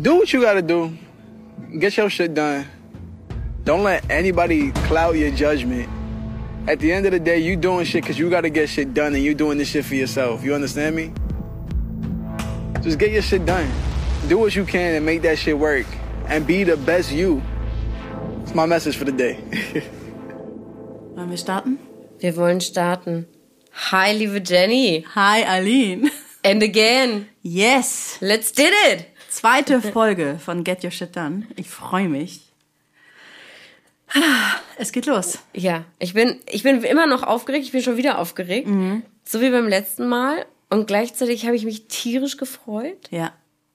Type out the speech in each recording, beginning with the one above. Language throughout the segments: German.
do what you gotta do. Get your shit done. Don't let anybody cloud your judgment. At the end of the day, you doing shit because you gotta get shit done and you doing this shit for yourself. You understand me? Just get your shit done. Do what you can and make that shit work. And be the best you. It's my message for the day. Wollen wir starten? Wir wollen starten. Hi, liebe Jenny. Hi, Aline. And again. Yes. Let's did it. Zweite Folge von Get Your Shit Done. Ich freue mich. Es geht los. Ja, ich bin, ich bin immer noch aufgeregt. Ich bin schon wieder aufgeregt. So wie beim letzten Mal. Und gleichzeitig habe ich mich tierisch gefreut. Ja.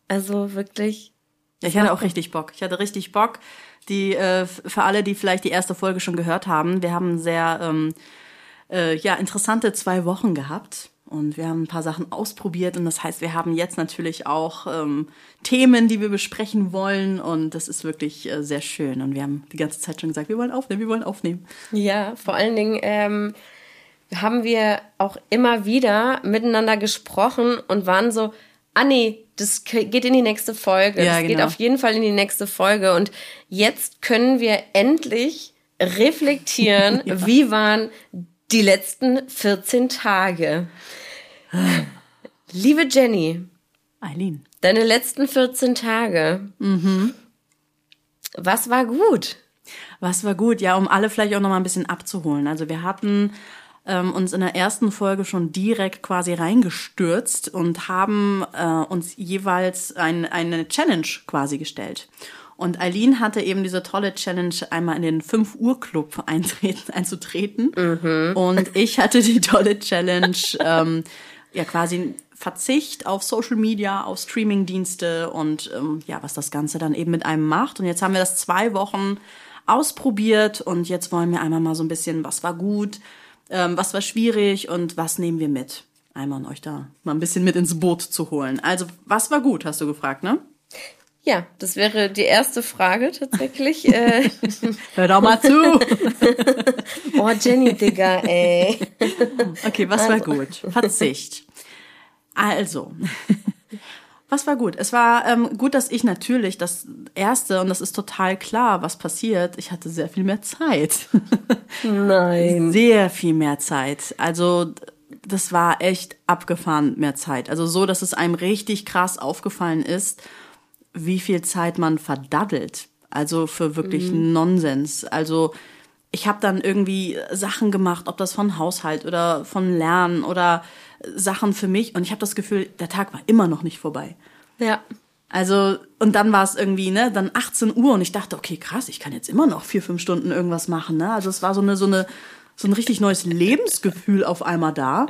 Also wirklich. Ja, ich hatte auch richtig Bock. Ich hatte richtig Bock. Die äh, für alle, die vielleicht die erste Folge schon gehört haben, wir haben sehr ähm, äh, ja interessante zwei Wochen gehabt und wir haben ein paar Sachen ausprobiert und das heißt, wir haben jetzt natürlich auch ähm, Themen, die wir besprechen wollen und das ist wirklich äh, sehr schön und wir haben die ganze Zeit schon gesagt, wir wollen aufnehmen, wir wollen aufnehmen. Ja, vor allen Dingen ähm, haben wir auch immer wieder miteinander gesprochen und waren so, ah nee, das geht in die nächste Folge. Ja, das geht genau. auf jeden Fall in die nächste Folge. Und jetzt können wir endlich reflektieren, wie waren die letzten 14 Tage. Liebe Jenny, Eileen. deine letzten 14 Tage. Was war gut? Was war gut? Ja, um alle vielleicht auch noch mal ein bisschen abzuholen. Also wir hatten ähm, uns in der ersten Folge schon direkt quasi reingestürzt und haben äh, uns jeweils ein, eine Challenge quasi gestellt. Und Eileen hatte eben diese tolle Challenge, einmal in den 5 Uhr Club eintreten, einzutreten. Und ich hatte die tolle Challenge, ähm, ja quasi Verzicht auf Social Media, auf Streamingdienste und ähm, ja, was das Ganze dann eben mit einem macht. Und jetzt haben wir das zwei Wochen ausprobiert und jetzt wollen wir einmal mal so ein bisschen, was war gut, ähm, was war schwierig und was nehmen wir mit. Einmal um euch da mal ein bisschen mit ins Boot zu holen. Also, was war gut, hast du gefragt, ne? Ja, das wäre die erste Frage tatsächlich. äh, Hör doch mal zu. oh, Jenny, Digga, ey. Okay, was war gut? Verzicht. Also, was war gut? Es war ähm, gut, dass ich natürlich das erste, und das ist total klar, was passiert, ich hatte sehr viel mehr Zeit. Nein. Sehr viel mehr Zeit. Also, das war echt abgefahren mehr Zeit. Also so, dass es einem richtig krass aufgefallen ist, wie viel Zeit man verdaddelt. Also für wirklich Nonsens. Also ich habe dann irgendwie Sachen gemacht, ob das von Haushalt oder von Lernen oder Sachen für mich. Und ich habe das Gefühl, der Tag war immer noch nicht vorbei. Ja. Also, und dann war es irgendwie, ne, dann 18 Uhr und ich dachte, okay, krass, ich kann jetzt immer noch vier, fünf Stunden irgendwas machen, ne? Also es war so eine, so eine, so ein richtig neues Lebensgefühl auf einmal da.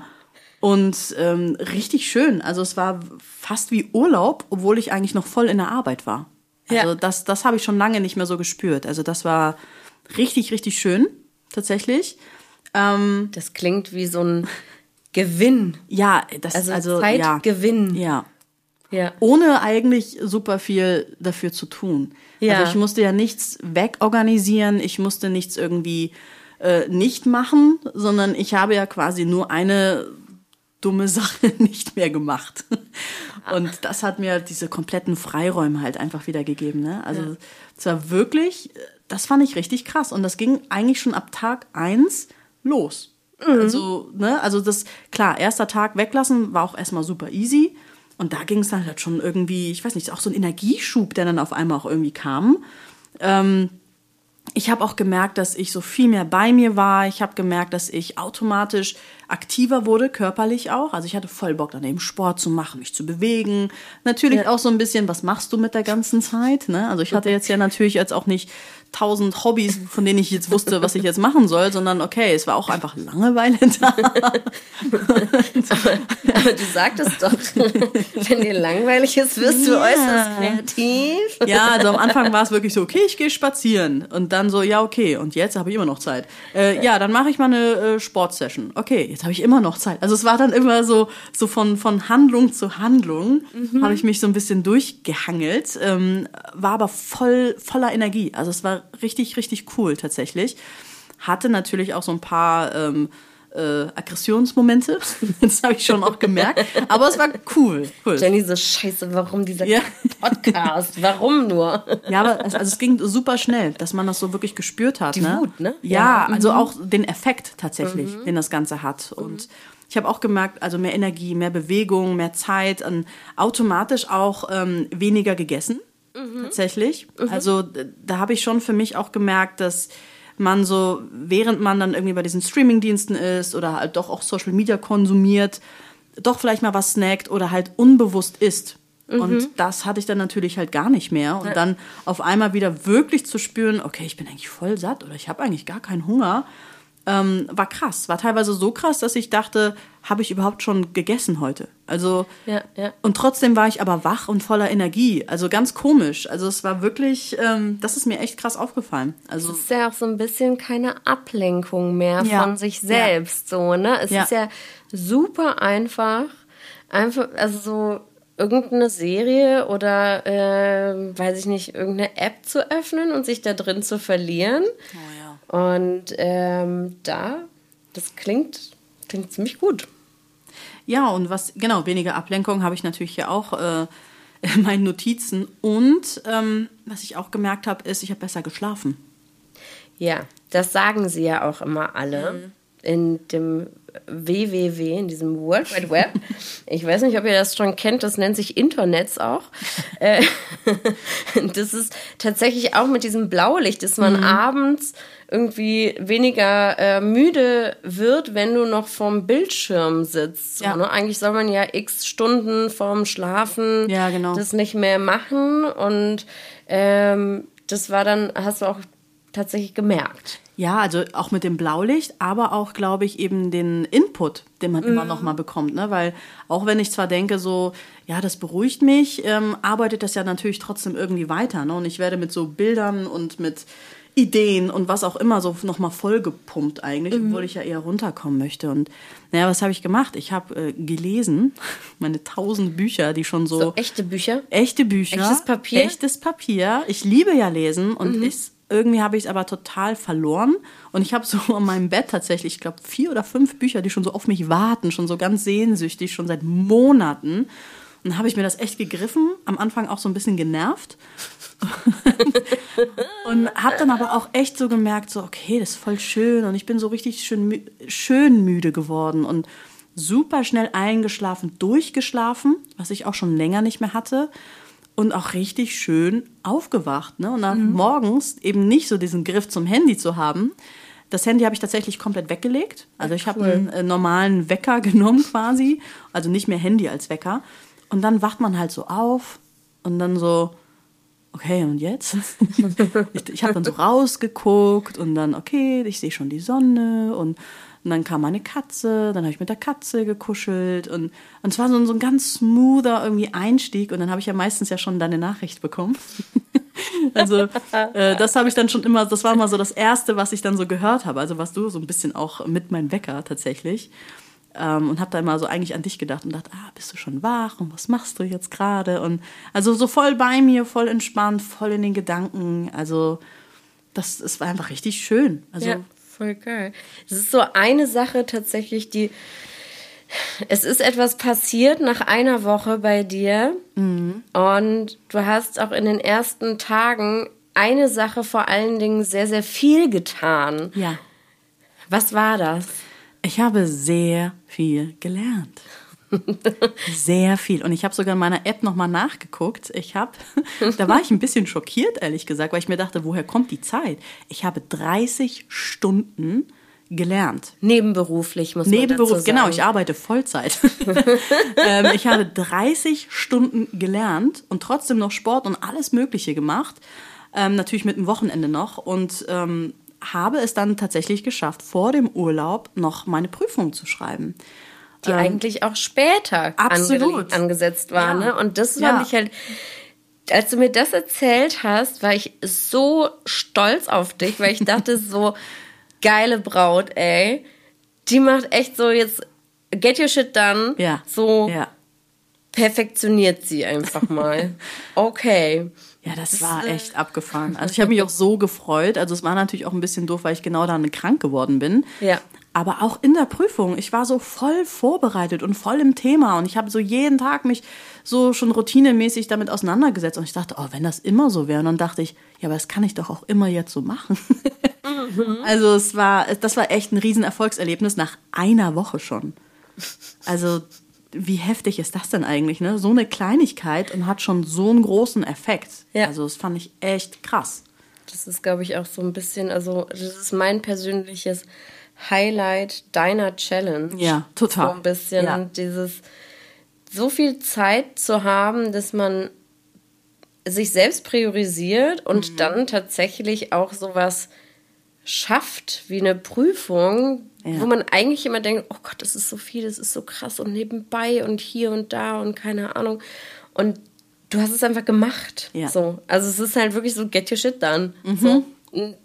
Und ähm, richtig schön. Also es war fast wie Urlaub, obwohl ich eigentlich noch voll in der Arbeit war. Also Ja. das, das habe ich schon lange nicht mehr so gespürt. Also das war richtig, richtig schön, tatsächlich. Ähm, Das klingt wie so ein Gewinn. ja, das Also, also ja, Zeitgewinn. ja. Ja. ohne eigentlich super viel dafür zu tun. Ja. Also ich musste ja nichts wegorganisieren, ich musste nichts irgendwie äh, nicht machen, sondern ich habe ja quasi nur eine dumme Sache nicht mehr gemacht. Und das hat mir diese kompletten Freiräume halt einfach wieder gegeben. Ne? Also es war wirklich, das fand ich richtig krass. Und das ging eigentlich schon ab Tag eins los. Also, ne, also das, klar, erster Tag weglassen war auch erstmal super easy. Und da ging es dann halt schon irgendwie, ich weiß nicht, auch so ein Energieschub, der dann auf einmal auch irgendwie kam. Ähm, ich habe auch gemerkt, dass ich so viel mehr bei mir war. Ich habe gemerkt, dass ich automatisch aktiver wurde, körperlich auch. Also ich hatte voll Bock, dann eben Sport zu machen, mich zu bewegen. Natürlich auch so ein bisschen, was machst du mit der ganzen Zeit? Ne? Also ich hatte jetzt ja natürlich jetzt auch nicht tausend Hobbys, von denen ich jetzt wusste, was ich jetzt machen soll, sondern okay, es war auch einfach Langeweile da. Aber du sagtest doch, wenn dir langweilig ist, wirst du Ja. äußerst kreativ. Ja, also am Anfang war es wirklich so, okay, ich gehe spazieren. Und dann so, ja, okay, und jetzt habe ich immer noch Zeit. Äh, ja, dann mache ich mal eine äh, Sportsession. Okay, jetzt habe ich immer noch Zeit. Also es war dann immer so, so von, von Handlung zu Handlung habe ich mich so ein bisschen durchgehangelt, ähm, war aber voll, voller Energie. Also es war richtig, richtig cool tatsächlich. Hatte natürlich auch so ein paar ähm, äh, Aggressionsmomente. Das habe ich schon auch gemerkt. Aber es war cool. cool. Jenny so, scheiße, warum dieser ja. Podcast? warum nur? Ja, aber es, also es ging super schnell, dass man das so wirklich gespürt hat. Die ne? Wut, ne? Ja, ja. also mhm. auch den Effekt tatsächlich, mhm. den das Ganze hat. Und mhm. ich habe auch gemerkt, also mehr Energie, mehr Bewegung, mehr Zeit, und automatisch auch ähm, weniger gegessen. Mhm. Tatsächlich. Mhm. Also da habe ich schon für mich auch gemerkt, dass man so, während man dann irgendwie bei diesen Streamingdiensten ist oder halt doch auch Social Media konsumiert, doch vielleicht mal was snackt oder halt unbewusst isst. Mhm. Und das hatte ich dann natürlich halt gar nicht mehr. Und dann auf einmal wieder wirklich zu spüren, okay, ich bin eigentlich voll satt oder ich habe eigentlich gar keinen Hunger ähm, war krass. War teilweise so krass, dass ich dachte, habe ich überhaupt schon gegessen heute? Also ja, ja. und trotzdem war ich aber wach und voller Energie. Also ganz komisch. Also es war wirklich, ähm, das ist mir echt krass aufgefallen. Also es ist ja auch so ein bisschen keine Ablenkung mehr ja. von sich selbst. So ne, es ist ja super einfach, einfach also so irgendeine Serie oder äh, weiß ich nicht irgendeine App zu öffnen und sich da drin zu verlieren. Oh ja und ähm, da, das klingt, klingt ziemlich gut. Ja, und was, genau, weniger Ablenkung habe ich natürlich hier auch äh, in meinen Notizen. Und ähm, was ich auch gemerkt habe, ist, ich habe besser geschlafen. Ja, das sagen sie ja auch immer alle. Mhm. In dem www, in diesem World Wide Web. Ich weiß nicht, ob ihr das schon kennt, das nennt sich Internets auch. Äh, das ist tatsächlich auch mit diesem Blaulicht, dass man mhm. abends irgendwie weniger äh, müde wird, wenn du noch vorm Bildschirm sitzt. Ja. ne? Eigentlich soll man ja x Stunden vorm Schlafen ja, genau. das nicht mehr machen und ähm, das war dann, hast du auch tatsächlich gemerkt. Ja, also auch mit dem Blaulicht, aber auch, glaube ich, eben den Input, den man mhm. immer noch mal bekommt. Ne? Weil auch wenn ich zwar denke, so, ja, das beruhigt mich, ähm, arbeitet das ja natürlich trotzdem irgendwie weiter. Ne? Und ich werde mit so Bildern und mit Ideen und was auch immer so nochmal vollgepumpt eigentlich, mhm. obwohl ich ja eher runterkommen möchte. Und naja, was habe ich gemacht? Ich habe äh, gelesen, meine tausend Bücher, die schon so, so. echte Bücher? Echte Bücher. Echtes Papier? Echtes Papier. Ich liebe ja lesen und mhm. ich irgendwie habe ich es aber total verloren. Und ich habe so an meinem Bett tatsächlich, ich glaube, vier oder fünf Bücher, die schon so auf mich warten, schon so ganz sehnsüchtig, schon seit Monaten. Und dann habe ich mir das echt gegriffen, am Anfang auch so ein bisschen genervt. und habe dann aber auch echt so gemerkt, so, okay, das ist voll schön. Und ich bin so richtig schön, schön müde geworden und super schnell eingeschlafen, durchgeschlafen, was ich auch schon länger nicht mehr hatte und auch richtig schön aufgewacht. Ne? Und dann mhm. morgens eben nicht so diesen Griff zum Handy zu haben. Das Handy habe ich tatsächlich komplett weggelegt. Also ich habe einen äh, normalen Wecker genommen quasi. Also nicht mehr Handy als Wecker. Und dann wacht man halt so auf und dann so, okay, und jetzt? ich ich habe dann so rausgeguckt und dann, okay, ich sehe schon die Sonne und und dann kam meine Katze, dann habe ich mit der Katze gekuschelt und, und es war so, so ein ganz smoother irgendwie Einstieg und dann habe ich ja meistens ja schon deine Nachricht bekommen. also äh, das habe ich dann schon immer, das war mal so das Erste, was ich dann so gehört habe, also was du so ein bisschen auch mit meinem Wecker tatsächlich. Ähm, und habe da immer so eigentlich an dich gedacht und dachte, ah, bist du schon wach und was machst du jetzt gerade? Und also so voll bei mir, voll entspannt, voll in den Gedanken. Also das, das war einfach richtig schön. Also ja voll geil. Es ist so eine Sache tatsächlich, die. Es ist etwas passiert nach einer Woche bei dir. Mhm. Und du hast auch in den ersten Tagen eine Sache vor allen Dingen sehr, sehr viel getan. Ja. Was war das? Ich habe sehr viel gelernt. Sehr viel. Und ich habe sogar in meiner App nochmal nachgeguckt. Ich habe, da war ich ein bisschen schockiert, ehrlich gesagt, weil ich mir dachte, woher kommt die Zeit? Ich habe 30 Stunden gelernt. Nebenberuflich muss man Nebenberuf, dazu genau, ich arbeite Vollzeit. ähm, ich habe 30 Stunden gelernt und trotzdem noch Sport und alles Mögliche gemacht. Ähm, natürlich mit dem Wochenende noch. Und ähm, habe es dann tatsächlich geschafft, vor dem Urlaub noch meine Prüfung zu schreiben die ähm, eigentlich auch später absolut. angesetzt war. Ja. Ne? Und das fand ja. ich halt, als du mir das erzählt hast, war ich so stolz auf dich, weil ich dachte so, geile Braut, ey. Die macht echt so jetzt, get your shit done. Ja. So ja. perfektioniert sie einfach mal. Okay. Ja, das war echt abgefahren. Also ich habe mich auch so gefreut. Also es war natürlich auch ein bisschen doof, weil ich genau dann krank geworden bin. Ja. Aber auch in der Prüfung. Ich war so voll vorbereitet und voll im Thema und ich habe so jeden Tag mich so schon routinemäßig damit auseinandergesetzt und ich dachte, oh, wenn das immer so wäre. Und dann dachte ich, ja, aber das kann ich doch auch immer jetzt so machen. Mhm. Also es war, das war echt ein Riesenerfolgserlebnis nach einer Woche schon. Also wie heftig ist das denn eigentlich, ne? So eine Kleinigkeit und hat schon so einen großen Effekt. Ja. Also das fand ich echt krass. Das ist, glaube ich, auch so ein bisschen, also das ist mein persönliches Highlight deiner Challenge. Ja, total. So ein bisschen ja. dieses, so viel Zeit zu haben, dass man sich selbst priorisiert und mhm. dann tatsächlich auch sowas schafft wie eine Prüfung, ja. wo man eigentlich immer denkt, oh Gott, das ist so viel, das ist so krass und nebenbei und hier und da und keine Ahnung. Und du hast es einfach gemacht. Ja. So. Also es ist halt wirklich so, get your shit done. Mhm. So.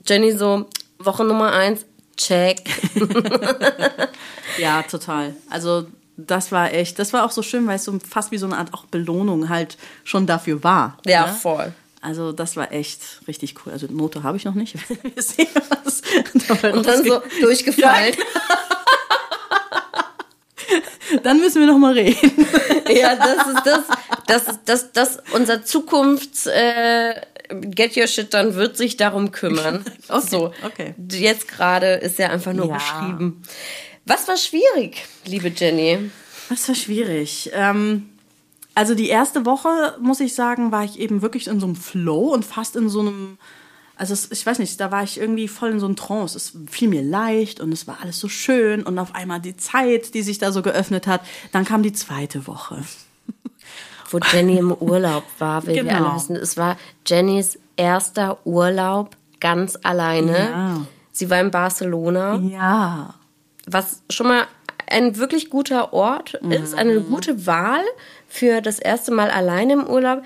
Jenny so, Woche Nummer eins, check. ja, total. Also das war echt, das war auch so schön, weil es so fast wie so eine Art auch Belohnung halt schon dafür war. Ja, ne? voll. Also das war echt richtig cool. Also Note habe ich noch nicht. Wir sehen was. Und dann so durchgefallen. dann müssen wir noch mal reden. ja, das ist das, das ist das, das unser Zukunfts äh, Get Your Shit dann wird sich darum kümmern. okay, so. okay. Jetzt gerade ist ja einfach nur ja. beschrieben. Was war schwierig, liebe Jenny? Was war schwierig? Ähm, also die erste Woche, muss ich sagen, war ich eben wirklich in so einem Flow und fast in so einem, also es, ich weiß nicht, da war ich irgendwie voll in so einem Trance. Es fiel mir leicht und es war alles so schön und auf einmal die Zeit, die sich da so geöffnet hat. Dann kam die zweite Woche. Wo Jenny im Urlaub war, will genau. wir alle wissen. Es war Jennys erster Urlaub ganz alleine. Ja. Sie war in Barcelona. Ja. Was schon mal ein wirklich guter Ort ist, eine mhm. gute Wahl für das erste Mal alleine im Urlaub.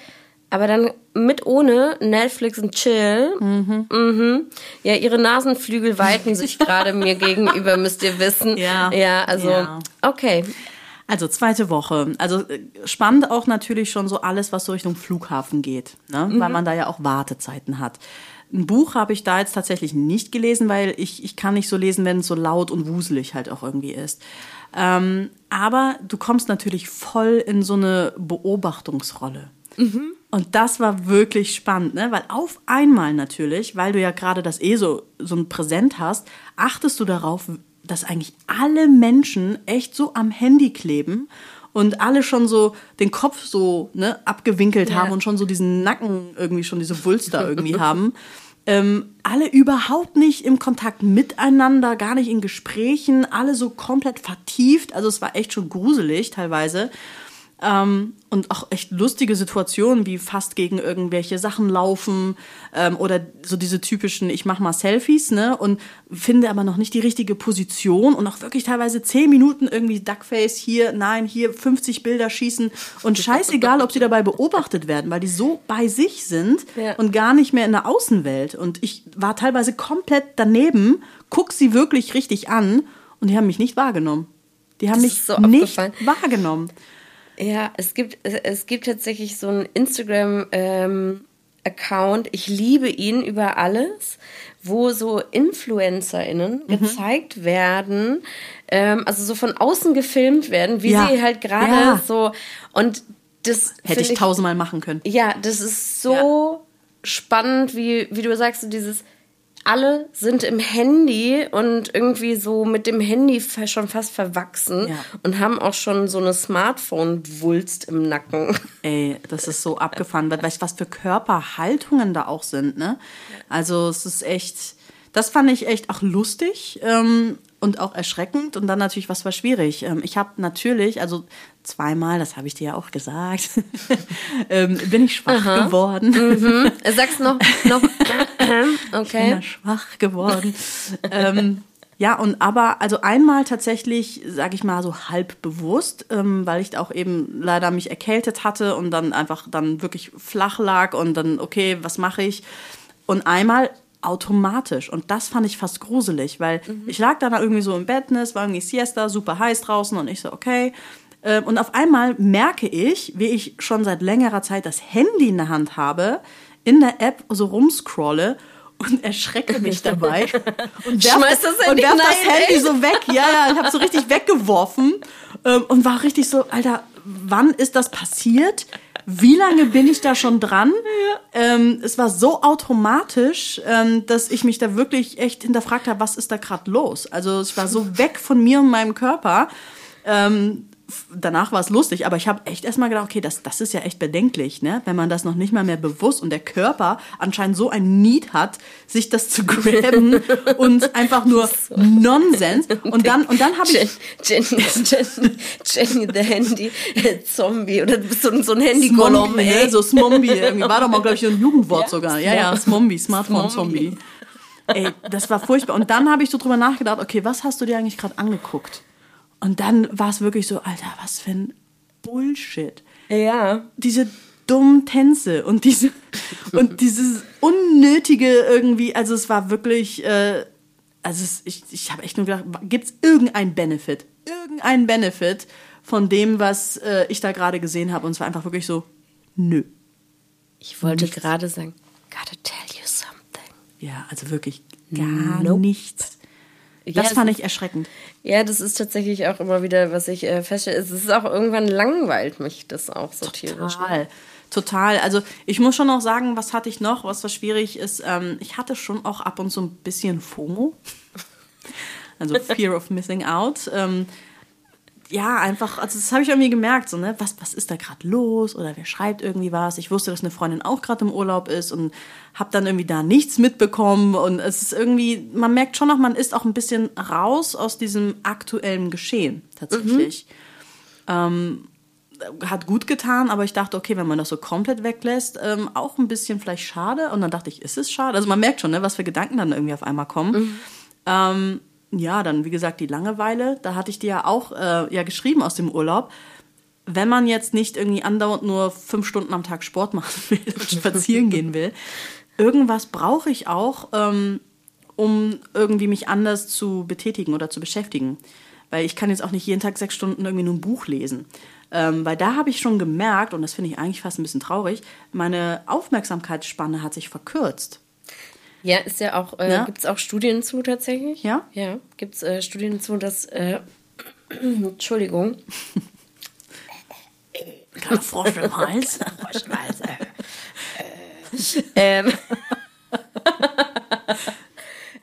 Aber dann mit ohne Netflix und Chill. Mhm. Mhm. Ja, ihre Nasenflügel weiten sich gerade mir gegenüber, müsst ihr wissen. Ja. Ja, also, ja. okay. Also zweite Woche. Also äh, spannend auch natürlich schon so alles, was so Richtung Flughafen geht, ne? Mhm. weil man da ja auch Wartezeiten hat. Ein Buch habe ich da jetzt tatsächlich nicht gelesen, weil ich, ich kann nicht so lesen, wenn es so laut und wuselig halt auch irgendwie ist. Ähm, aber du kommst natürlich voll in so eine Beobachtungsrolle. Mhm. Und das war wirklich spannend, ne? weil auf einmal natürlich, weil du ja gerade das eh so, so ein Präsent hast, achtest du darauf, dass eigentlich alle Menschen echt so am Handy kleben und alle schon so den Kopf so ne, abgewinkelt ja. haben und schon so diesen Nacken irgendwie schon diese Wulster irgendwie haben ähm, alle überhaupt nicht im Kontakt miteinander, gar nicht in Gesprächen, alle so komplett vertieft. Also es war echt schon gruselig teilweise. Ähm, und auch echt lustige Situationen, wie fast gegen irgendwelche Sachen laufen ähm, oder so diese typischen, ich mach mal Selfies, ne? Und finde aber noch nicht die richtige Position und auch wirklich teilweise zehn Minuten irgendwie Duckface hier, nein, hier 50 Bilder schießen und scheißegal, ob sie dabei beobachtet werden, weil die so bei sich sind ja. und gar nicht mehr in der Außenwelt. Und ich war teilweise komplett daneben, guck sie wirklich richtig an und die haben mich nicht wahrgenommen. Die haben mich so nicht wahrgenommen. Ja, es gibt, es gibt tatsächlich so einen Instagram, ähm, Account, ich liebe ihn über alles, wo so InfluencerInnen mhm. gezeigt werden, ähm, also so von außen gefilmt werden, wie ja. sie halt gerade ja. so und das hätte ich, ich tausendmal machen können. Ja, das ist so ja. spannend, wie, wie du sagst, so dieses alle sind im Handy und irgendwie so mit dem Handy schon fast verwachsen ja. und haben auch schon so eine Smartphone-Wulst im Nacken. Ey, das ist so abgefahren, weil weißt was für Körperhaltungen da auch sind, ne? Also es ist echt, das fand ich echt auch lustig. Ähm, und auch erschreckend und dann natürlich, was war schwierig? Ähm, ich habe natürlich, also zweimal, das habe ich dir ja auch gesagt, ähm, bin ich schwach Aha. geworden. Mhm. Sag's noch, noch, okay. Ich bin schwach geworden. ähm, ja, und aber also einmal tatsächlich, sage ich mal so halb bewusst, ähm, weil ich auch eben leider mich erkältet hatte und dann einfach dann wirklich flach lag und dann okay, was mache ich? Und einmal automatisch. Und das fand ich fast gruselig, weil mhm. ich lag dann irgendwie so im Bett, ne, es war irgendwie Siesta, super heiß draußen und ich so, okay. Ähm, und auf einmal merke ich, wie ich schon seit längerer Zeit das Handy in der Hand habe, in der App so rumscrolle und erschrecke mich dabei und werf, Schmeiß das Handy, und werf das Handy so weg. Ja, ja, ich habe so richtig weggeworfen ähm, und war richtig so, Alter, wann ist das passiert? Wie lange bin ich da schon dran? Ähm, es war so automatisch, dass ich mich da wirklich echt hinterfragt habe, was ist da gerade los? Also es war so weg von mir und meinem Körper. Ähm, danach war es lustig, aber ich habe echt erstmal gedacht, okay, das, das ist ja echt bedenklich, ne? wenn man das noch nicht mal mehr bewusst und der Körper anscheinend so ein Need hat, sich das zu graben und einfach nur Nonsens. Und dann, und dann habe ich Jenny, Jenny, Jenny, the Handy Zombie oder du bist so, so ein Handy-Golem, Smombi, ey. ne? So Smombi irgendwie. War doch mal, glaube ich, ein Jugendwort Ja, sogar. Ja, ja, Smombi, Smartphone-Zombie. Ey, das war furchtbar. Und dann habe ich so drüber nachgedacht, okay, was hast du dir eigentlich gerade angeguckt? Und dann war es wirklich so, Alter, was für ein Bullshit. Ja. Diese dummen Tänze und diese und dieses unnötige irgendwie, also es war wirklich, äh, also es, ich, ich habe echt nur gedacht, gibt es irgendeinen Benefit? Irgendeinen Benefit von dem, was äh, ich da gerade gesehen habe? Und es war einfach wirklich so, nö. Ich wollte gerade sagen, gotta tell you something. Ja, also wirklich gar Nope. nichts. Ja, Das fand ich erschreckend. Ja, das ist tatsächlich auch immer wieder, was ich äh, feststelle. Es ist auch irgendwann langweilt mich das auch so tierisch. ne? Total. Total. Also ich muss schon noch sagen, was hatte ich noch, was so schwierig ist. Ähm, ich hatte schon auch ab und zu ein bisschen FOMO. Also Fear of Missing Out. Ähm, ja, einfach, also das habe ich irgendwie gemerkt, so, ne, was, was ist da gerade los oder wer schreibt irgendwie was. Ich wusste, dass eine Freundin auch gerade im Urlaub ist und habe dann irgendwie da nichts mitbekommen und es ist irgendwie, man merkt schon noch, man ist auch ein bisschen raus aus diesem aktuellen Geschehen tatsächlich. Ähm, hat gut getan, aber ich dachte, okay, wenn man das so komplett weglässt, ähm, auch ein bisschen vielleicht schade. Und dann dachte ich, ist es schade? Also man merkt schon, ne, was für Gedanken dann irgendwie auf einmal kommen. Ähm, ja, dann wie gesagt die Langeweile. Da hatte ich dir ja auch äh, ja geschrieben aus dem Urlaub. Wenn man jetzt nicht irgendwie andauernd nur fünf Stunden am Tag Sport machen will und spazieren gehen will, irgendwas brauche ich auch, ähm, um irgendwie mich anders zu betätigen oder zu beschäftigen. Weil ich kann jetzt auch nicht jeden Tag sechs Stunden irgendwie nur ein Buch lesen. Ähm, weil da habe ich schon gemerkt, und das finde ich eigentlich fast ein bisschen traurig, meine Aufmerksamkeitsspanne hat sich verkürzt. Ja, ist ja auch, äh, Ja. gibt es auch Studien zu tatsächlich? Ja? Ja, gibt es äh, Studien zu, dass, äh, Entschuldigung, Kleiner Frosch im Hals. ähm,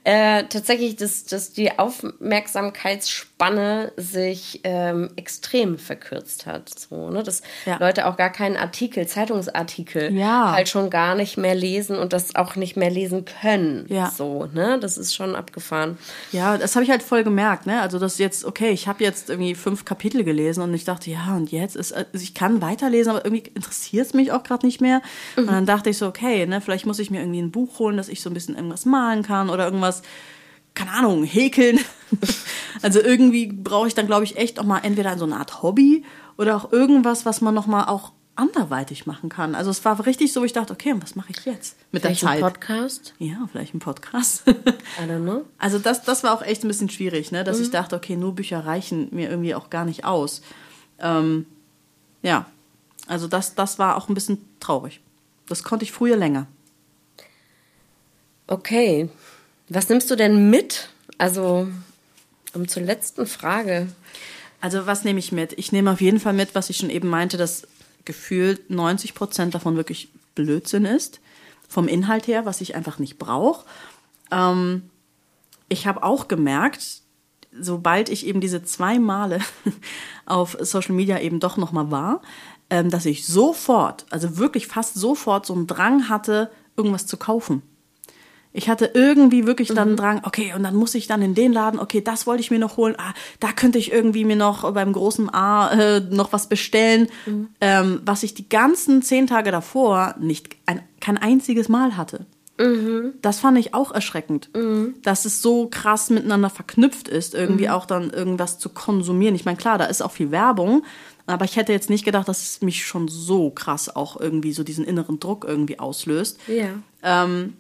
äh, tatsächlich, dass, dass die Aufmerksamkeitsspanne sich ähm, extrem verkürzt hat. So, ne? Dass Ja. Leute auch gar keinen Artikel, Zeitungsartikel Ja. halt schon gar nicht mehr lesen und das auch nicht mehr lesen können. Ja. So, ne? Das ist schon abgefahren. Ja, das habe ich halt voll gemerkt, ne? Also das jetzt, okay, ich habe jetzt irgendwie fünf Kapitel gelesen und ich dachte, ja, und jetzt ist, also ich kann weiterlesen, aber irgendwie interessiert es mich auch gerade nicht mehr. Und dann dachte ich so, okay, ne, vielleicht muss ich mir irgendwie ein Buch holen, dass ich so ein bisschen irgendwas malen kann oder irgendwas, keine Ahnung, häkeln. also irgendwie brauche ich dann, glaube ich, echt auch mal entweder so eine Art Hobby oder auch irgendwas, was man noch mal auch anderweitig machen kann. Also es war richtig so, ich dachte, okay, und was mache ich jetzt mit Vielleicht der ein Zeit? Podcast? ja, vielleicht ein Podcast. I don't know. Also das, das war auch echt ein bisschen schwierig, ne? dass ich dachte, okay, nur Bücher reichen mir irgendwie auch gar nicht aus. Ähm, ja, also das, das war auch ein bisschen traurig. Das konnte ich früher länger. Okay. Was nimmst du denn mit? Also, um zur letzten Frage. Also was nehme ich mit? Ich nehme auf jeden Fall mit, was ich schon eben meinte, dass gefühlt 90 Prozent davon wirklich Blödsinn ist. Vom Inhalt her, was ich einfach nicht brauche. Ähm, ich habe auch gemerkt, sobald ich eben diese zwei Male auf Social Media eben doch nochmal war, ähm, dass ich sofort, also wirklich fast sofort so einen Drang hatte, irgendwas zu kaufen. Ich hatte irgendwie wirklich dann einen Drang, okay, und dann muss ich dann in den Laden, okay, das wollte ich mir noch holen, ah, da könnte ich irgendwie mir noch beim großen A äh, noch was bestellen, ähm, was ich die ganzen zehn Tage davor nicht ein, kein einziges Mal hatte. Das fand ich auch erschreckend, dass es so krass miteinander verknüpft ist, irgendwie auch dann irgendwas zu konsumieren. Ich meine, klar, da ist auch viel Werbung, aber ich hätte jetzt nicht gedacht, dass es mich schon so krass auch irgendwie so diesen inneren Druck irgendwie auslöst. Ja. Ähm,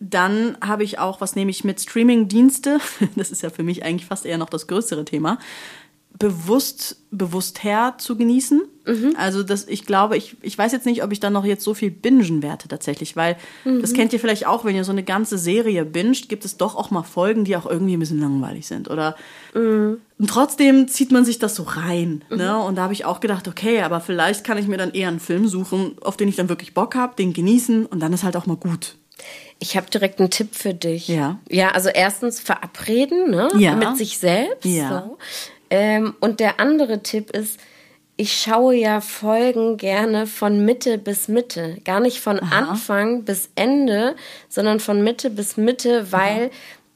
dann habe ich auch, was nehme ich mit Streaming-Dienste? Das ist ja für mich eigentlich fast eher noch das größere Thema. bewusst, bewusst her zu genießen. Also das, ich glaube, ich, ich weiß jetzt nicht, ob ich dann noch jetzt so viel bingen werde tatsächlich, weil das kennt ihr vielleicht auch, wenn ihr so eine ganze Serie binget, gibt es doch auch mal Folgen, die auch irgendwie ein bisschen langweilig sind. Oder und trotzdem zieht man sich das so rein. Ne? Und da habe ich auch gedacht, okay, aber vielleicht kann ich mir dann eher einen Film suchen, auf den ich dann wirklich Bock habe, den genießen und dann ist halt auch mal gut. Ich habe direkt einen Tipp für dich. Ja. Ja, also erstens verabreden, ne? Ja. Mit sich selbst. Ja. So. Ähm, und der andere Tipp ist, ich schaue ja Folgen gerne von Mitte bis Mitte. Gar nicht von Anfang bis Ende, sondern von Mitte bis Mitte, weil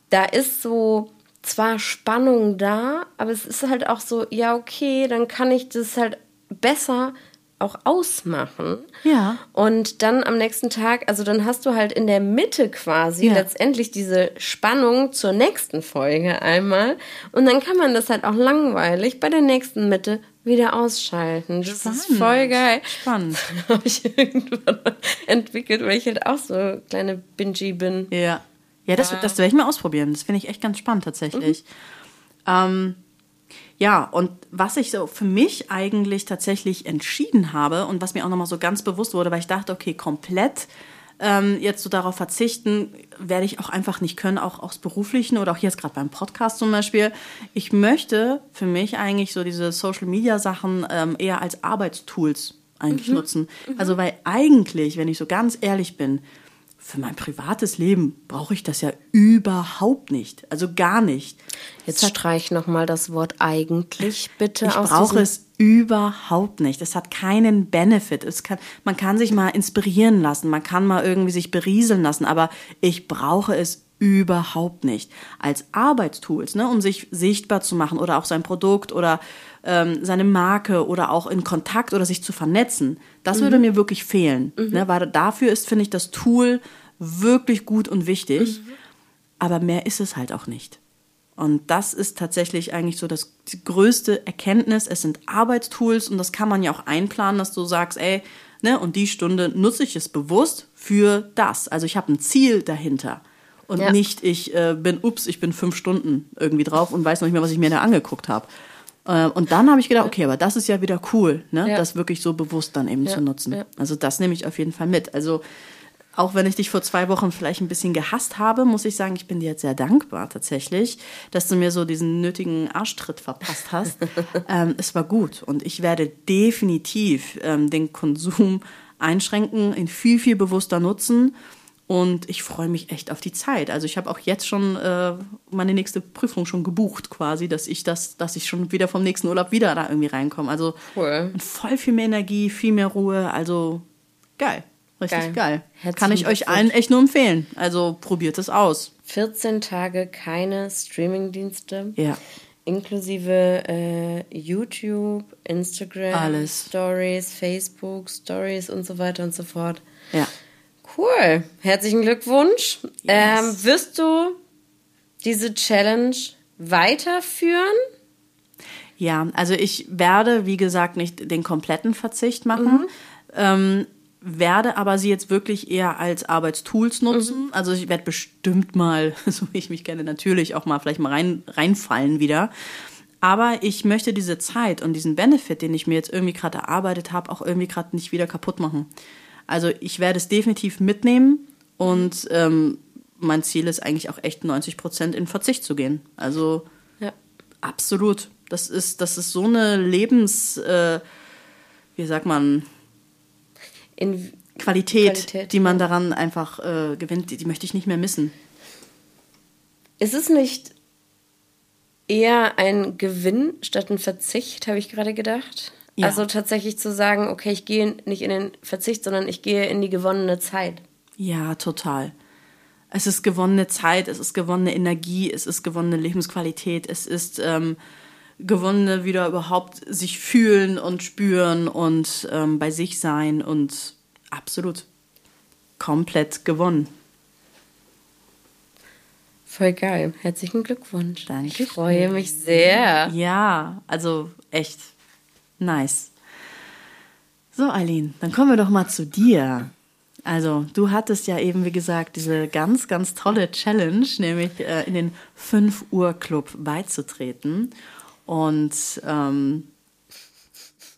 da ist so zwar Spannung da, aber es ist halt auch so, ja, okay, dann kann ich das halt besser auch ausmachen. Ja. Und dann am nächsten Tag, also dann hast du halt in der Mitte quasi Ja. letztendlich diese Spannung zur nächsten Folge einmal. Und dann kann man das halt auch langweilig bei der nächsten Mitte wieder ausschalten. Das ist Spannend. voll geil. Spannend. Habe ich irgendwann entwickelt, weil ich halt auch so kleine Bingy bin. Ja. Ja, das, das werde ich mal ausprobieren. Das finde ich echt ganz spannend tatsächlich. Ähm, ja, und was ich so für mich eigentlich tatsächlich entschieden habe und was mir auch nochmal so ganz bewusst wurde, weil ich dachte, okay, komplett ähm, jetzt so darauf verzichten, werde ich auch einfach nicht können, auch aus beruflichen oder auch jetzt gerade beim Podcast zum Beispiel. Ich möchte für mich eigentlich so diese Social-Media-Sachen ähm, eher als Arbeitstools eigentlich nutzen. Also weil eigentlich, wenn ich so ganz ehrlich bin, für mein privates Leben brauche ich das ja überhaupt nicht. Also gar nicht. Jetzt streich nochmal das Wort eigentlich bitte Ich aus brauche diesem- es überhaupt nicht. Es hat keinen Benefit. Es kann, man kann sich mal inspirieren lassen, man kann mal irgendwie sich berieseln lassen, aber ich brauche es überhaupt nicht. Als Arbeitstools, ne, um sich sichtbar zu machen oder auch sein Produkt oder ähm, seine Marke oder auch in Kontakt oder sich zu vernetzen, das würde mir wirklich fehlen. Ne, weil dafür ist, finde ich, das Tool wirklich gut und wichtig. Aber mehr ist es halt auch nicht. Und das ist tatsächlich eigentlich so das größte Erkenntnis. Es sind Arbeitstools und das kann man ja auch einplanen, dass du sagst, ey, ne, und die Stunde nutze ich es bewusst für das. Also ich habe ein Ziel dahinter. Und Ja. nicht, ich äh, bin, ups, ich bin fünf Stunden irgendwie drauf und weiß noch nicht mehr, was ich mir da angeguckt habe. Äh, und dann habe ich gedacht, okay, aber das ist ja wieder cool, ne? Ja. das wirklich so bewusst dann eben zu nutzen. Also das nehme ich auf jeden Fall mit. Also auch wenn ich dich vor zwei Wochen vielleicht ein bisschen gehasst habe, muss ich sagen, ich bin dir jetzt sehr dankbar tatsächlich, dass du mir so diesen nötigen Arschtritt verpasst hast. ähm, es war gut und ich werde definitiv ähm, den Konsum einschränken, ihn viel, viel bewusster nutzen. Und ich freue mich echt auf die Zeit. Also ich habe auch jetzt schon äh, meine nächste Prüfung schon gebucht, quasi, dass ich das, dass ich schon wieder vom nächsten Urlaub wieder da irgendwie reinkomme. Also Cool. voll viel mehr Energie, viel mehr Ruhe. Also geil. Richtig Geil. geil. Herzlichen Kann ich euch allen echt nur empfehlen. Also probiert es aus. 14 Tage keine Streamingdienste. Ja. Inklusive äh, YouTube, Instagram, Alles. Stories, Facebook, Stories und so weiter und so fort. Ja. Cool. Herzlichen Glückwunsch. Ähm, wirst du diese Challenge weiterführen? Ja, also ich werde, wie gesagt, nicht den kompletten Verzicht machen, ähm, werde aber sie jetzt wirklich eher als Arbeitstools nutzen. Also ich werde bestimmt mal, so wie ich mich kenne, natürlich auch mal vielleicht mal rein, reinfallen wieder. Aber ich möchte diese Zeit und diesen Benefit, den ich mir jetzt irgendwie gerade erarbeitet habe, auch irgendwie gerade nicht wieder kaputt machen. Also ich werde es definitiv mitnehmen und ähm, mein Ziel ist eigentlich auch echt 90 Prozent in Verzicht zu gehen. Also Ja. Absolut. Das ist, das ist so eine Lebens, äh, wie sagt man, In, Qualität, Qualität, die man daran einfach äh, gewinnt, die, die möchte ich nicht mehr missen. ist es nicht eher ein Gewinn statt ein Verzicht, habe ich gerade gedacht? Ja. Also tatsächlich zu sagen, okay, ich gehe nicht in den Verzicht, sondern ich gehe in die gewonnene Zeit. Ja, total. Es ist gewonnene Zeit, es ist gewonnene Energie, es ist gewonnene Lebensqualität, es ist ähm, gewonnene wieder überhaupt sich fühlen und spüren und ähm, bei sich sein und absolut komplett gewonnen. Voll geil. Herzlichen Glückwunsch. Danke. Ich freue mich sehr. Ja, also echt nice. So, Eileen, dann kommen wir doch mal zu dir. Also, du hattest ja eben, wie gesagt, diese ganz, ganz tolle Challenge, nämlich äh, in den 5 Uhr Club beizutreten. Und ähm,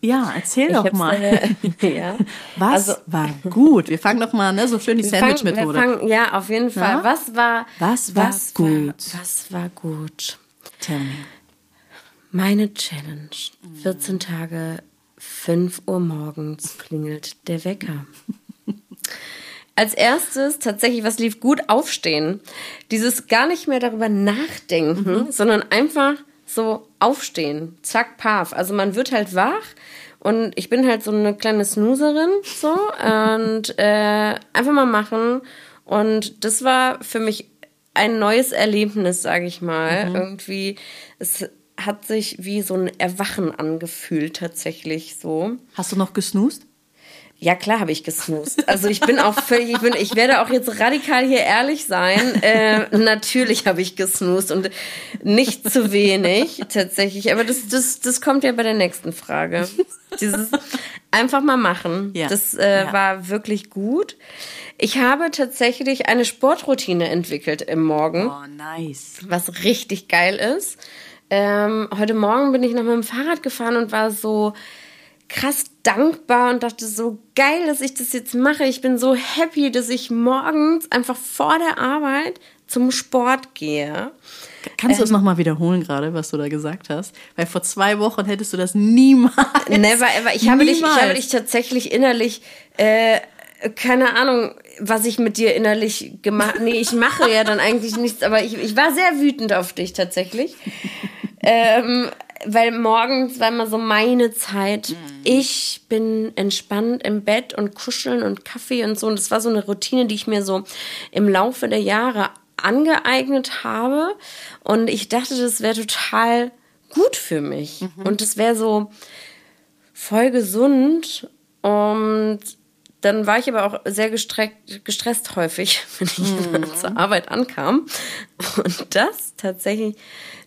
ja, erzähl doch mal. Äh, ja. Was Also- war gut? Wir fangen doch mal, ne, so schön die Sandwich-Methode. fangen- Ja, auf jeden Fall. Na? Was war, Was war was gut? War, was war gut? Tell me. Meine Challenge. 14 Tage, 5 Uhr morgens klingelt der Wecker. Als erstes tatsächlich, was lief gut, aufstehen. Dieses gar nicht mehr darüber nachdenken, sondern einfach so aufstehen. Zack, paf. Also man wird halt wach und ich bin halt so eine kleine Snoozerin, so, und äh, einfach mal machen. Und das war für mich ein neues Erlebnis, sage ich mal. Irgendwie, es hat sich wie so ein Erwachen angefühlt, tatsächlich so. Hast du noch gesnoost? Ja, klar habe ich gesnoost. Also ich bin auch völlig, ich, bin, ich werde auch jetzt radikal hier ehrlich sein. Äh, natürlich habe ich gesnoost und nicht zu wenig tatsächlich. Aber das, das, das kommt ja bei der nächsten Frage. Dieses einfach mal machen. Ja. Das äh, Ja. war wirklich gut. Ich habe tatsächlich eine Sportroutine entwickelt im Morgen Oh, nice. was richtig geil ist. Ähm, heute Morgen bin ich noch mit dem Fahrrad gefahren und war so krass dankbar und dachte so geil, dass ich das jetzt mache. Ich bin so happy, dass ich morgens einfach vor der Arbeit zum Sport gehe. Kannst du es nochmal wiederholen gerade, was du da gesagt hast? Weil vor zwei Wochen hättest du das niemals. Never ever. Ich habe dich, ich habe dich tatsächlich innerlich, äh, keine Ahnung, was ich mit dir innerlich gemacht. Nee, ich mache ja dann eigentlich nichts, aber ich, ich war sehr wütend auf dich tatsächlich. ähm, weil morgens war immer so meine Zeit. Ich bin entspannt im Bett und kuscheln und Kaffee und so. Und das war so eine Routine, die ich mir so im Laufe der Jahre angeeignet habe. Und ich dachte, das wäre total gut für mich. Und das wäre so voll gesund. Und dann war ich aber auch sehr gestreckt, gestresst häufig, wenn ich dann zur Arbeit ankam. Und das tatsächlich,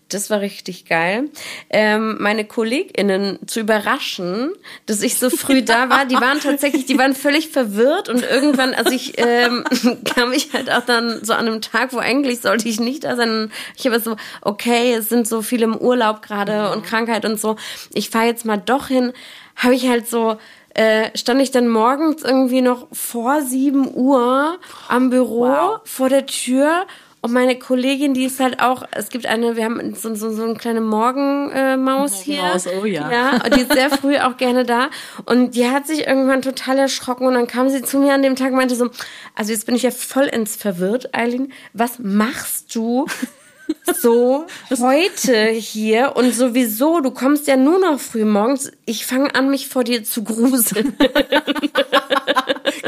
das war richtig geil. Ähm, meine KollegInnen zu überraschen, dass ich so früh da war, die waren tatsächlich, die waren völlig verwirrt und irgendwann, also ich ähm, kam ich halt auch dann so an einem Tag, wo eigentlich sollte ich nicht da sein. Ich habe so, okay, es sind so viele im Urlaub gerade und Krankheit und so. Ich fahre jetzt mal doch hin. Habe ich halt so äh, stand ich dann morgens irgendwie noch vor 7 Uhr am Büro Wow. vor der Tür und meine Kollegin, die ist halt auch, es gibt eine, wir haben so, so, so eine kleine Morgenmaus Maus hier. Morgenmaus, oh ja. Ja, und die ist sehr früh auch gerne da. Und die hat sich irgendwann total erschrocken und dann kam sie zu mir an dem Tag und meinte so, also jetzt bin ich ja voll ins verwirrt, Eileen. Was machst du so heute hier und sowieso, du kommst ja nur noch früh morgens. Ich fange an, mich vor dir zu gruseln.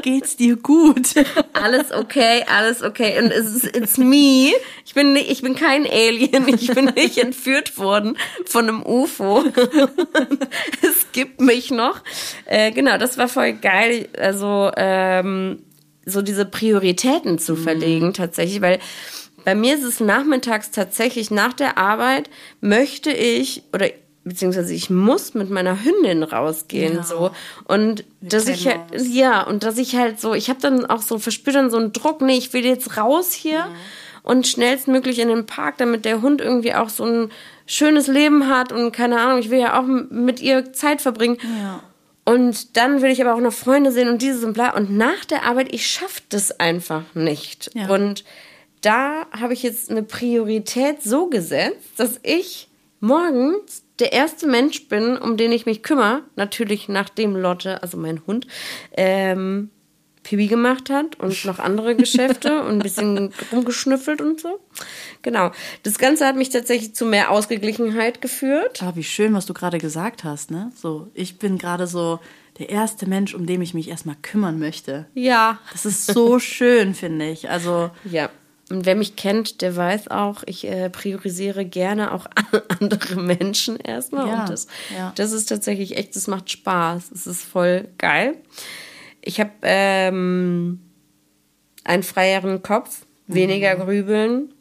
Geht's dir gut? alles okay, alles okay. Und es ist it's me. Ich bin nicht, ich bin kein Alien. Ich bin nicht entführt worden von einem UFO. es gibt mich noch. Äh, genau, das war voll geil. Also ähm, so diese Prioritäten zu verlegen tatsächlich, weil bei mir ist es nachmittags tatsächlich nach der Arbeit möchte ich oder beziehungsweise ich muss mit meiner Hündin rausgehen Ja. so und dass ich halt, uns. ja und dass ich halt so ich habe dann auch so verspürt dann so einen Druck nee ich will jetzt raus hier und schnellstmöglich in den Park damit der Hund irgendwie auch so ein schönes Leben hat und keine Ahnung ich will ja auch mit ihr Zeit verbringen Ja. und dann will ich aber auch noch Freunde sehen und dieses und bla. Und nach der Arbeit, ich schaff das einfach nicht. Ja. Und da habe ich jetzt eine Priorität so gesetzt, dass ich morgens der erste Mensch bin, um den ich mich kümmere. Natürlich nachdem Lotte, also mein Hund, ähm, Pipi gemacht hat und noch andere Geschäfte und ein bisschen rumgeschnüffelt und so. Genau. Das Ganze hat mich tatsächlich zu mehr Ausgeglichenheit geführt. Ah, wie schön, was du gerade gesagt hast, ne? So, ich bin gerade so der erste Mensch, um den ich mich erstmal kümmern möchte. Ja. Das ist so schön, finde ich. Also, Ja. Und wer mich kennt, der weiß auch, ich äh, priorisiere gerne auch andere Menschen erstmal. Ja, und das, ja. das ist tatsächlich echt, das macht Spaß. Es ist voll geil. Ich habe ähm, einen freieren Kopf, weniger Mhm. grübeln.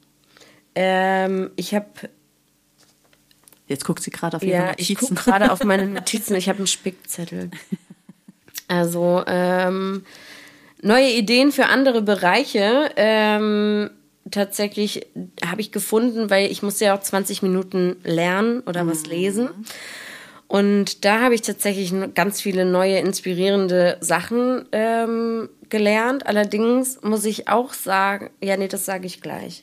Ähm, ich habe jetzt guckt sie gerade auf ihre ja, ich gucke Notizen. gerade auf meine Notizen. Ich habe einen Spickzettel. Also ähm, neue Ideen für andere Bereiche. Ähm, tatsächlich, habe ich gefunden, weil ich musste ja auch 20 Minuten lernen oder was lesen. Und da habe ich tatsächlich ganz viele neue, inspirierende Sachen ähm, gelernt. Allerdings muss ich auch sagen, ja, nee, das sage ich gleich.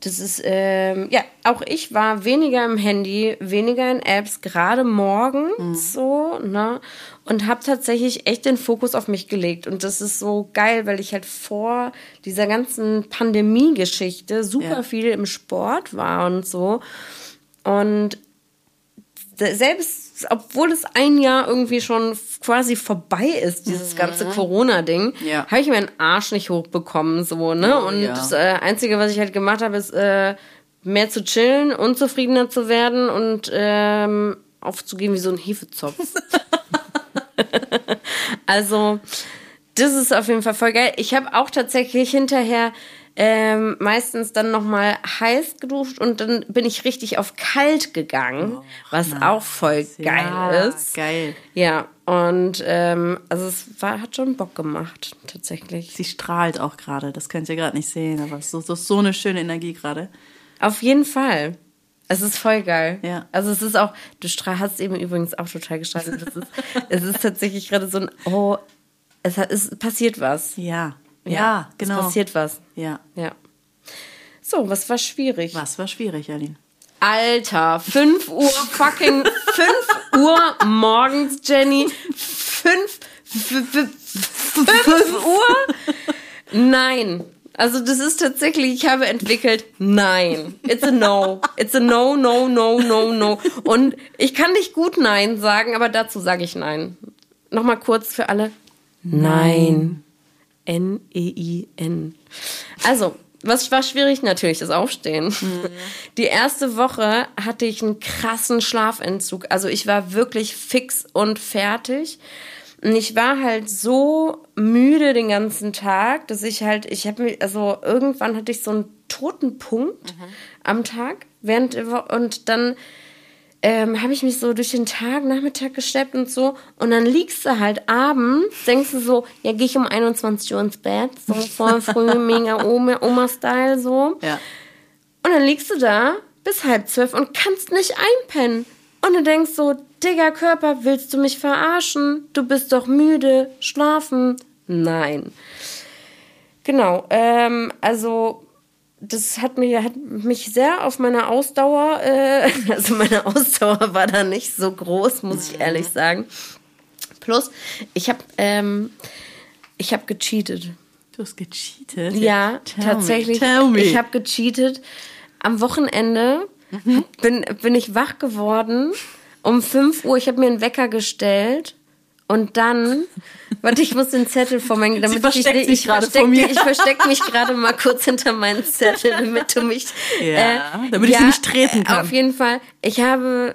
Das ist, ähm, ja, auch ich war weniger im Handy, weniger in Apps, gerade morgens mhm. so, ne? Und habe tatsächlich echt den Fokus auf mich gelegt. Und das ist so geil, weil ich halt vor dieser ganzen Pandemie-Geschichte super ja. viel im Sport war und so. Und selbst, obwohl es ein Jahr irgendwie schon quasi vorbei ist, dieses mhm. ganze Corona-Ding, ja. habe ich meinen Arsch nicht hochbekommen, so, ne? Oh, und ja. das äh, Einzige, was ich halt gemacht habe, ist äh, mehr zu chillen, unzufriedener zu werden und ähm, aufzugehen wie so ein Hefezopf. also, das ist auf jeden Fall voll geil. Ich habe auch tatsächlich hinterher ähm, meistens dann nochmal heiß geduscht und dann bin ich richtig auf kalt gegangen, oh, was nice. auch voll geil ja, ist. Geil. Ja, und ähm, also es war, hat schon Bock gemacht, tatsächlich. Sie strahlt auch gerade, das könnt ihr gerade nicht sehen, aber es ist so, so eine schöne Energie gerade. Auf jeden Fall. Es ist voll geil. Ja. Also es ist auch, du hast eben übrigens auch total gestrahlt. ist, es ist tatsächlich gerade so ein, oh, es, hat, es passiert was. Ja. Ja, ja genau. Es passiert was. Ja. Ja. So, was war schwierig? Was war schwierig, Aline? Alter, 5 Uhr fucking 5 Uhr morgens, Jenny. 5 5 Uhr? Nein. Also das ist tatsächlich, ich habe entwickelt, nein. It's a no. It's a no, no, no, no, no. Und ich kann nicht gut nein sagen, aber dazu sage ich nein. Nochmal kurz für alle. Nein. N-E-I-N. Also, was war schwierig? Natürlich das Aufstehen. Mhm. Die erste Woche hatte ich einen krassen Schlafentzug. Also ich war wirklich fix und fertig. Und ich war halt so müde den ganzen Tag, dass ich halt, ich habe mir, also irgendwann hatte ich so einen toten Punkt mhm. am Tag, während und dann ähm, habe ich mich so durch den Tag, Nachmittag geschleppt und so. Und dann liegst du halt abends, denkst du so, ja, gehe ich um 21 Uhr ins Bett, so voll früh, mega Oma-Style, so. Ja. Und dann liegst du da bis halb zwölf und kannst nicht einpennen. Und du denkst so, Digga Körper, willst du mich verarschen? Du bist doch müde, schlafen. Nein. Genau, ähm, also das hat mich, hat mich sehr auf meine Ausdauer, äh, also meine Ausdauer war da nicht so groß, muss ich ehrlich mhm. sagen. Plus, ich habe ähm, ich habe gecheatet. Du hast gecheatet? Ja, Tell tatsächlich. Me. Tell me. Ich habe gecheatet. Am Wochenende mhm. bin, bin ich wach geworden um 5 Uhr. Ich habe mir einen Wecker gestellt und dann, warte, ich muss den Zettel vor meinen, damit ich nicht, ich verstecke mich, ich verstecke mich gerade mal kurz hinter meinen Zettel, damit du mich, ja, äh, damit ich ja, sie nicht treten kann. Auf jeden Fall. Ich habe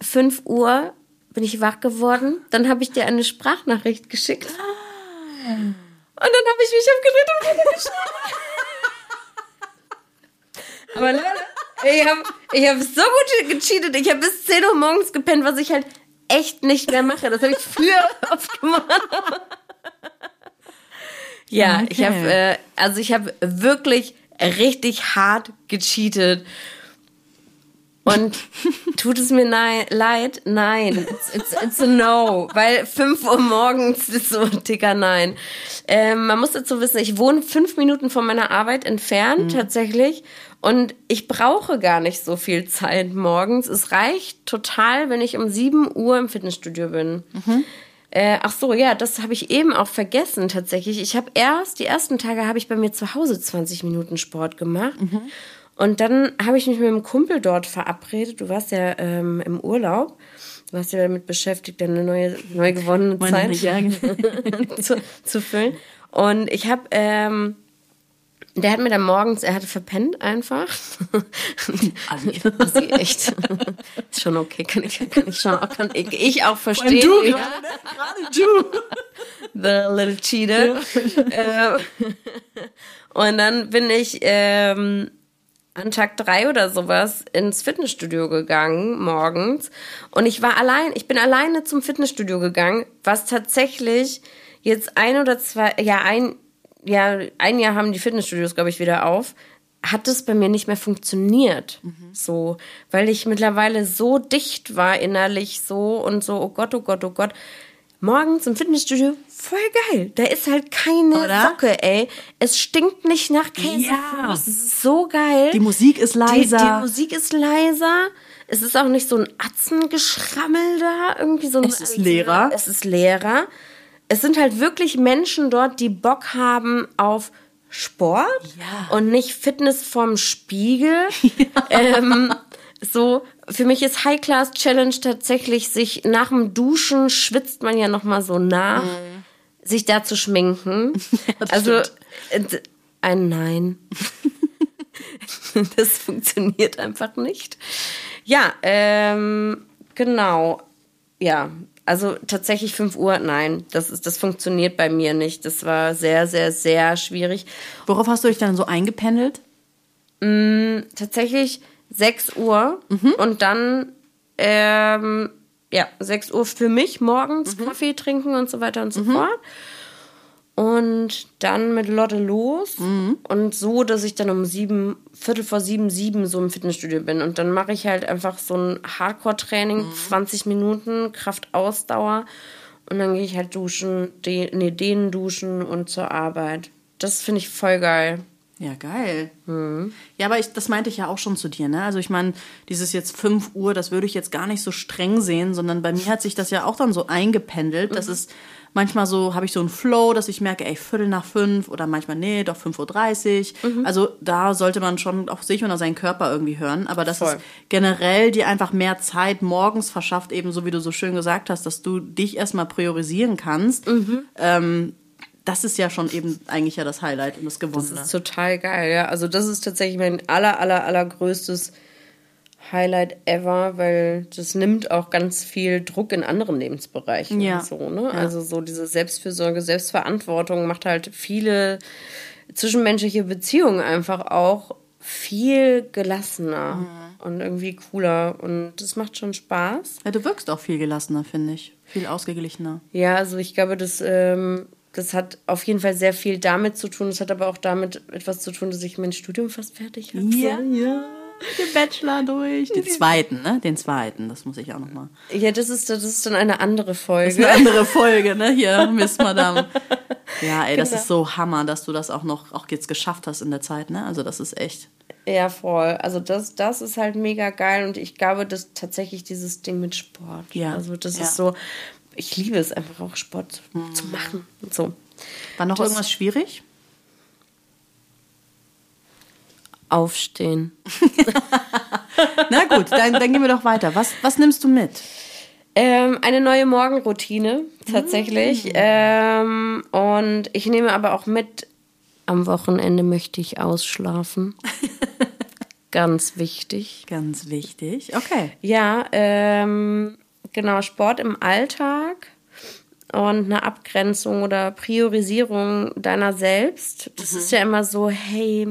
5 Uhr bin ich wach geworden, dann habe ich dir eine Sprachnachricht geschickt. Und dann habe ich mich aufgedreht und wieder geschrieben. Aber Leute, ich habe ich hab so gut gecheatet. Ich habe bis 10 Uhr morgens gepennt, was ich halt echt nicht mehr mache. Das habe ich früher oft gemacht. ja, okay. ich habe äh, also ich habe wirklich richtig hart gecheatet. Und tut es mir leid? Nein. It's, it's, it's, a no. Weil 5 Uhr morgens ist so ein dicker Nein. Ähm, man muss dazu wissen, ich wohne fünf Minuten von meiner Arbeit entfernt, mhm. tatsächlich. Und ich brauche gar nicht so viel Zeit morgens. Es reicht total, wenn ich um 7 Uhr im Fitnessstudio bin. Mhm. Äh, ach so, ja, das habe ich eben auch vergessen tatsächlich. Ich habe erst, die ersten Tage habe ich bei mir zu Hause 20 Minuten Sport gemacht. Mhm. Und dann habe ich mich mit einem Kumpel dort verabredet. Du warst ja ähm, im Urlaub. Du warst ja damit beschäftigt, deine neue, neu gewonnene Zeit zu, zu, füllen. Und ich habe ähm, der hat mir dann morgens, er hatte verpennt einfach. Assi. Assi, echt. Ist schon okay, kann ich, kann ich schon, kann ich, ich auch verstehen. Du, ja. gerade du. The little cheater. Ja. Ähm, und dann bin ich ähm, an Tag drei oder sowas ins Fitnessstudio gegangen morgens. Und ich war allein, ich bin alleine zum Fitnessstudio gegangen, was tatsächlich jetzt ein oder zwei, ja, ein, ja, ein Jahr haben die Fitnessstudios, glaube ich, wieder auf. hat es bei mir nicht mehr funktioniert. So, weil ich mittlerweile so dicht war innerlich so und so, oh Gott, oh Gott, oh Gott. Morgens im Fitnessstudio, voll geil. Da ist halt keine Oder? Socke, ey. Es stinkt nicht nach Käse. Ja. Es ist so geil. Die Musik ist leiser. Die, die Musik ist leiser. Es ist auch nicht so ein Atzengeschrammel da. Irgendwie so ein, Es ist leerer. Es ist leerer. Es sind halt wirklich Menschen dort, die Bock haben auf Sport Ja. und nicht Fitness vorm Spiegel. Ähm, so, für mich ist High Class Challenge tatsächlich, sich nach dem Duschen schwitzt man ja nochmal so nach, sich da zu schminken. das also, stimmt. äh, ein Nein. das funktioniert einfach nicht. Ja, ähm, genau. Ja, also tatsächlich 5 Uhr, nein, das, ist, das funktioniert bei mir nicht. Das war sehr, sehr, sehr schwierig. Worauf hast du dich dann so eingependelt? Tatsächlich 6 Uhr und dann, ähm, ja, 6 Uhr für mich morgens Kaffee trinken und so weiter und so fort. Und dann mit Lotte los und so, dass ich dann um sieben, Viertel vor sieben, sieben so im Fitnessstudio bin. Und dann mache ich halt einfach so ein Hardcore-Training, 20 Minuten, Kraft-Ausdauer. Und dann gehe ich halt duschen, de nee, dehnen duschen und zur Arbeit. Das finde ich voll geil. Ja, geil. Ja, aber ich, das meinte ich ja auch schon zu dir, ne? Also ich meine, dieses jetzt 5 Uhr, das würde ich jetzt gar nicht so streng sehen, sondern bei mir hat sich das ja auch dann so eingependelt. Das ist manchmal so, habe ich so einen Flow, dass ich merke, ey, Viertel nach fünf oder manchmal, nee, doch 5.30 Uhr. Also da sollte man schon auf sich und auf seinen Körper irgendwie hören. Aber das Voll. ist generell dir einfach mehr Zeit morgens verschafft, eben so wie du so schön gesagt hast, dass du dich erstmal priorisieren kannst. Ähm, das ist ja schon eben eigentlich ja das Highlight und das Gewonnene. Das ist total geil, ja. Also das ist tatsächlich mein aller, aller, allergrößtes Highlight ever, weil das nimmt auch ganz viel Druck in anderen Lebensbereichen. Ja. So, ne? Also so diese Selbstfürsorge, Selbstverantwortung macht halt viele zwischenmenschliche Beziehungen einfach auch viel gelassener und irgendwie cooler. Und das macht schon Spaß. Ja, du wirkst auch viel gelassener, finde ich. Viel ausgeglichener. Ja, also ich glaube, das, ähm, das hat auf jeden Fall sehr viel damit zu tun. Es hat aber auch damit etwas zu tun, dass ich mein Studium fast fertig habe. ja. Den Bachelor durch. Den zweiten, ne? Den zweiten, das muss ich auch nochmal. Ja, das ist, das ist dann eine andere Das ist Folge. eine andere Folge, ne? Hier, Miss Madame. Ja, ey, das Genau. ist so Hammer, dass du das auch noch auch jetzt geschafft hast in der Zeit, ne? Also das ist echt. Ja, voll. Also das, das ist halt mega geil und ich glaube, dass tatsächlich dieses Ding mit Sport. Ja, Also das ja. ist so, ich liebe es einfach auch Sport zu machen und so. War noch Das- irgendwas schwierig? Aufstehen. Na gut, dann, dann gehen wir doch weiter. Was, was nimmst du mit? Ähm, eine neue Morgenroutine, tatsächlich. Ähm, und ich nehme aber auch mit, am Wochenende möchte ich ausschlafen. Ganz wichtig. Ganz wichtig. Okay. Ja, ähm, genau, Sport im Alltag und eine Abgrenzung oder Priorisierung deiner selbst. Das ist ja immer so, hey,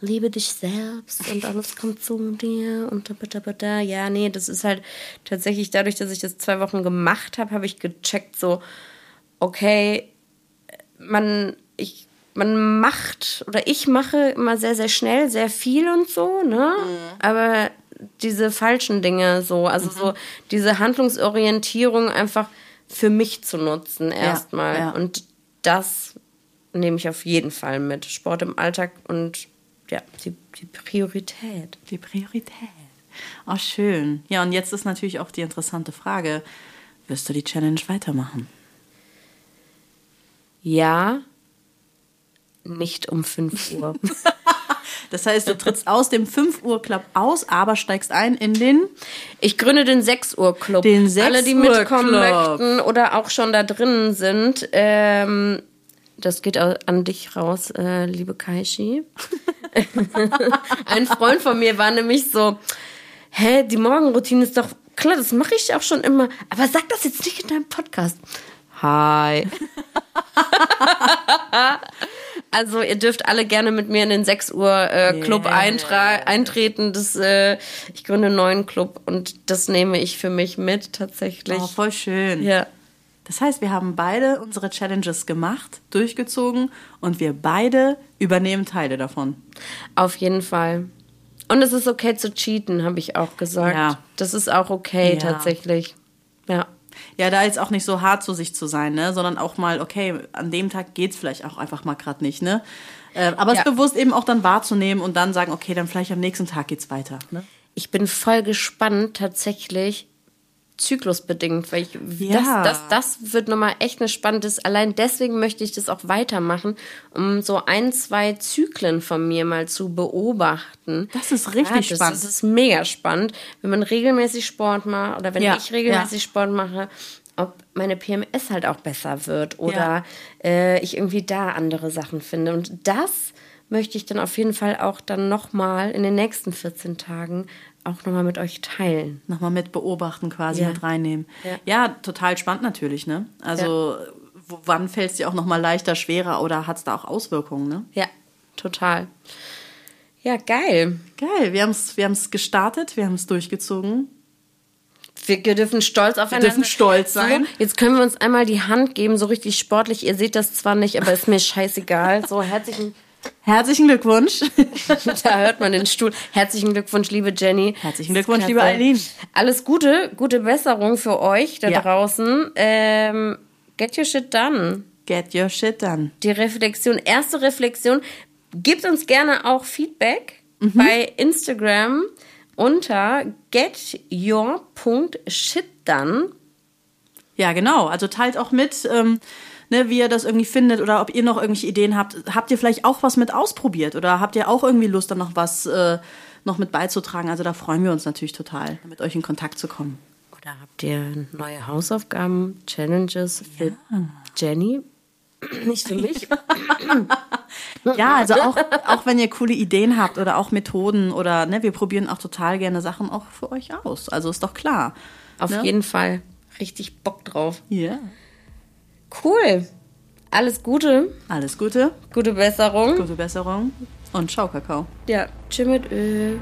liebe dich selbst und alles kommt zu dir und da, da, da, da. Ja, nee, das ist halt tatsächlich dadurch, dass ich das zwei Wochen gemacht habe, habe ich gecheckt, so, okay, man, ich, man macht oder ich mache immer sehr, sehr schnell sehr viel und so, ne? Aber diese falschen Dinge so, also so diese Handlungsorientierung einfach für mich zu nutzen erstmal. ja. Und das nehme ich auf jeden Fall mit. Sport im Alltag und ja, die, die Priorität. Die Priorität. Oh, schön. Ja, und jetzt ist natürlich auch die interessante Frage: Wirst du die Challenge weitermachen? Ja, nicht um 5 Uhr. Das heißt, du trittst aus dem 5 Uhr Club aus, aber steigst ein in den Ich gründe den 6 Uhr Club. Den 6 Alle, die Uhr mitkommen Club. möchten oder auch schon da drinnen sind, ähm, das geht an dich raus, äh, liebe Kaishi. Ein Freund von mir war nämlich so, hä, die Morgenroutine ist doch klar, das mache ich auch schon immer, aber sag das jetzt nicht in deinem Podcast. Hi. Also ihr dürft alle gerne mit mir in den 6 Uhr äh, Club Yeah. eintreten. Das, äh, ich gründe einen neuen Club und das nehme ich für mich mit tatsächlich. Oh, voll schön. Ja. Das heißt, wir haben beide unsere Challenges gemacht, durchgezogen und wir beide übernehmen Teile davon. Auf jeden Fall. Und es ist okay zu cheaten, habe ich auch gesagt. Ja. Das ist auch okay Ja. tatsächlich. Ja. Da jetzt auch nicht so hart zu sich zu sein, ne? sondern auch mal, okay, an dem Tag geht's vielleicht auch einfach mal gerade nicht. Ne? Äh, aber Ja. es bewusst eben auch dann wahrzunehmen und dann sagen, okay, dann vielleicht am nächsten Tag geht's weiter. Ne? Ich bin voll gespannt, tatsächlich zyklusbedingt, weil ich, Ja. das, das, das wird nochmal echt eine spannendes. Allein deswegen möchte ich das auch weitermachen, um so ein, zwei Zyklen von mir mal zu beobachten. Das ist richtig das, spannend. Das ist mega spannend, wenn man regelmäßig Sport macht oder wenn Ja, ich regelmäßig Sport mache, ob meine PMS halt auch besser wird oder Ja. äh, ich irgendwie da andere Sachen finde. Und das möchte ich dann auf jeden Fall auch dann nochmal in den nächsten 14 Tagen auch nochmal mit euch teilen. Nochmal mit beobachten quasi, Ja. mit reinnehmen. Ja. Ja. total spannend natürlich. Ne? Also wo, wann fällt es dir auch nochmal leichter, schwerer oder hat's da auch Auswirkungen? Ne? Ja, total. Ja, geil. Geil, wir haben es wir haben's gestartet, wir haben es durchgezogen. Wir dürfen stolz aufeinander dürfen stolz sein. So, jetzt können wir uns einmal die Hand geben, so richtig sportlich. Ihr seht das zwar nicht, aber ist mir scheißegal. So, herzlichen, Herzlichen Glückwunsch. da hört man den Stuhl. Herzlichen Glückwunsch, liebe Jenny. Herzlichen Glückwunsch, liebe Eileen. Alles Gute, gute Besserung für euch da Ja. draußen. Ähm, get your shit done. Get your shit done. Die Reflexion, erste Reflexion. Gebt uns gerne auch Feedback Mhm. bei Instagram unter getyour.shitdone. Ja, genau. Also teilt auch mit, ähm, ne, wie ihr das irgendwie findet oder ob ihr noch irgendwelche Ideen habt. Habt ihr vielleicht auch was mit ausprobiert oder habt ihr auch irgendwie Lust, da noch was äh, noch mit beizutragen? Also da freuen wir uns natürlich total, mit euch in Kontakt zu kommen. Oder habt ihr neue Hausaufgaben, Challenges für Jenny? Nicht für mich. Ja, also auch, auch wenn ihr coole Ideen habt oder auch Methoden oder ne, wir probieren auch total gerne Sachen auch für euch aus. Also ist doch klar. Auf Ne? jeden Fall. Richtig Bock drauf. Ja. Cool. Alles Gute. Alles Gute, Gute Besserung. gute Besserung und ciao, Kakao. Ja, tschüss mit Ö.